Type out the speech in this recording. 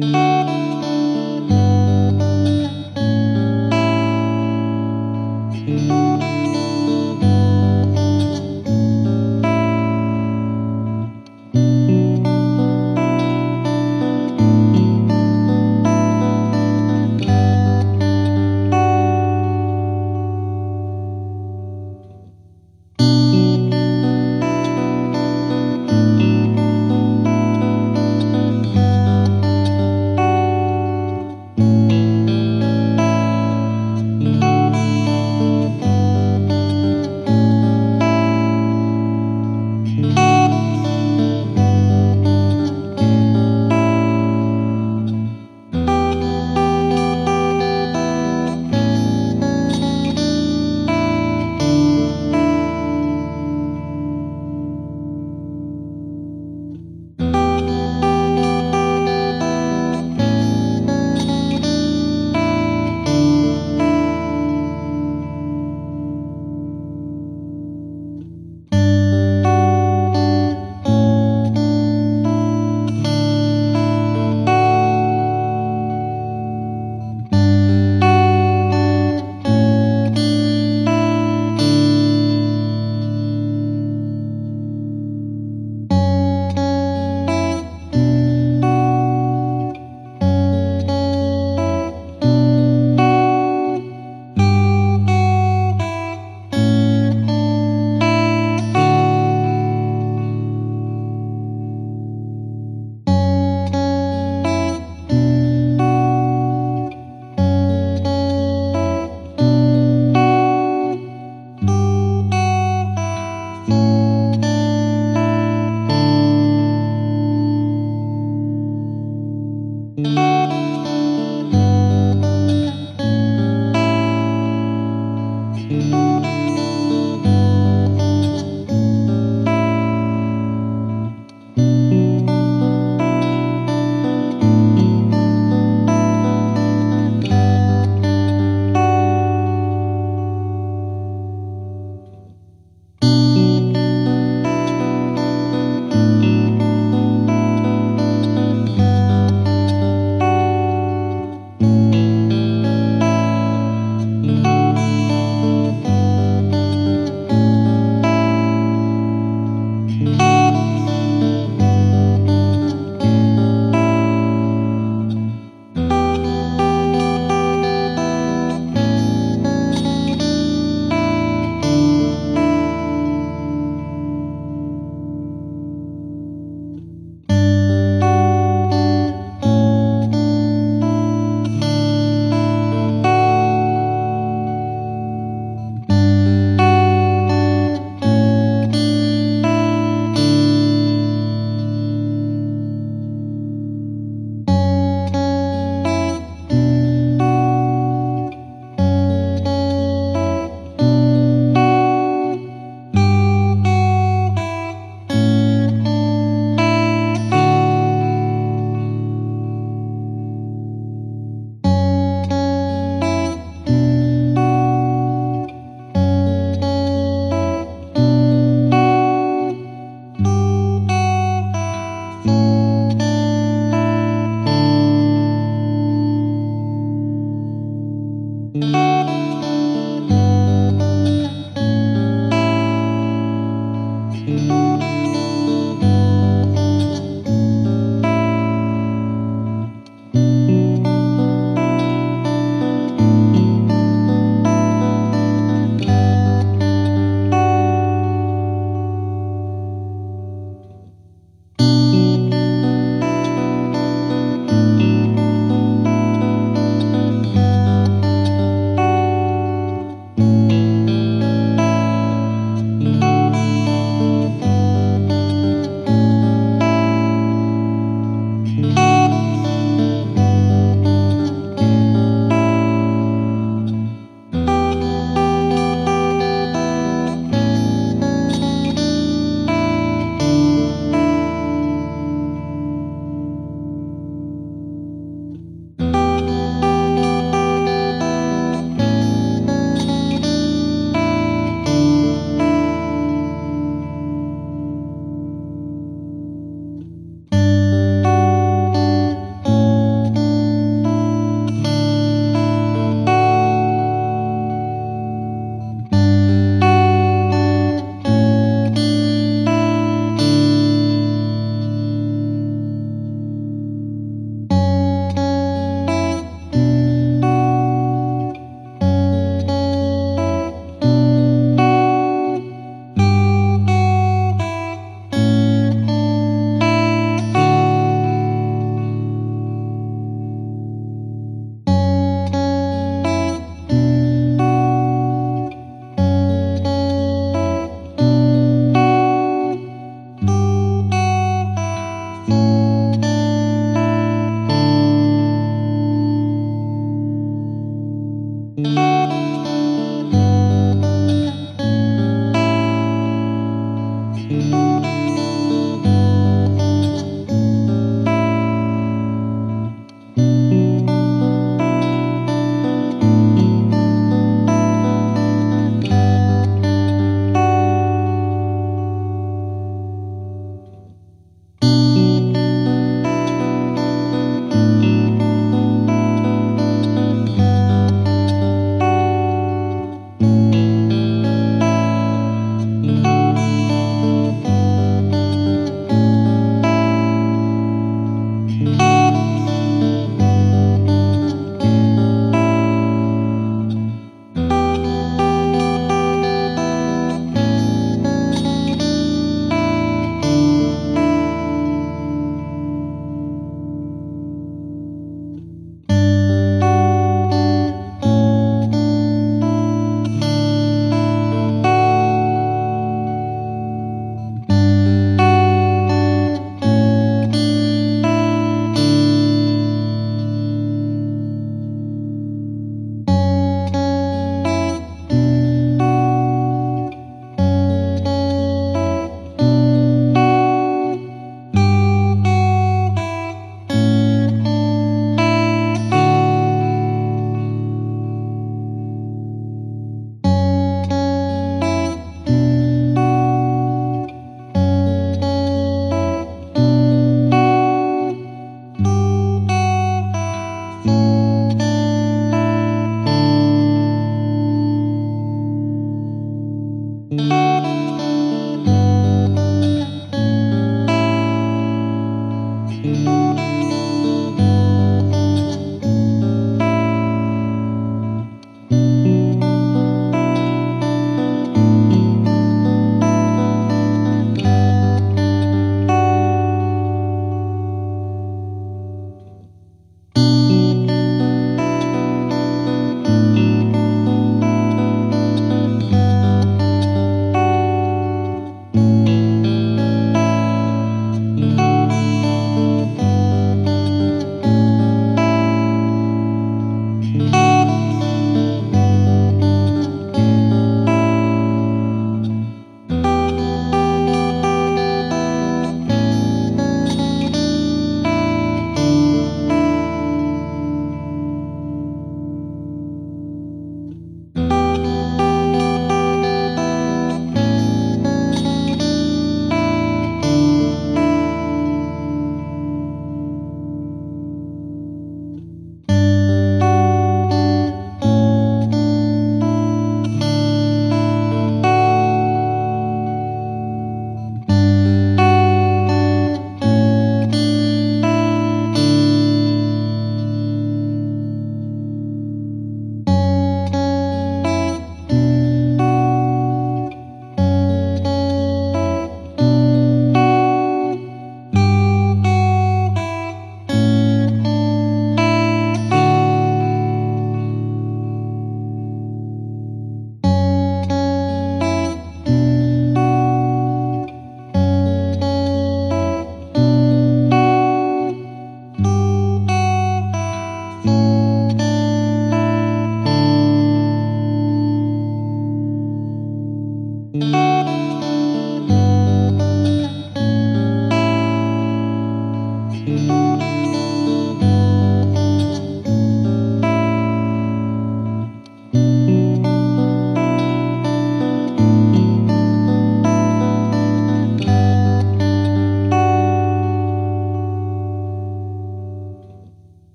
Música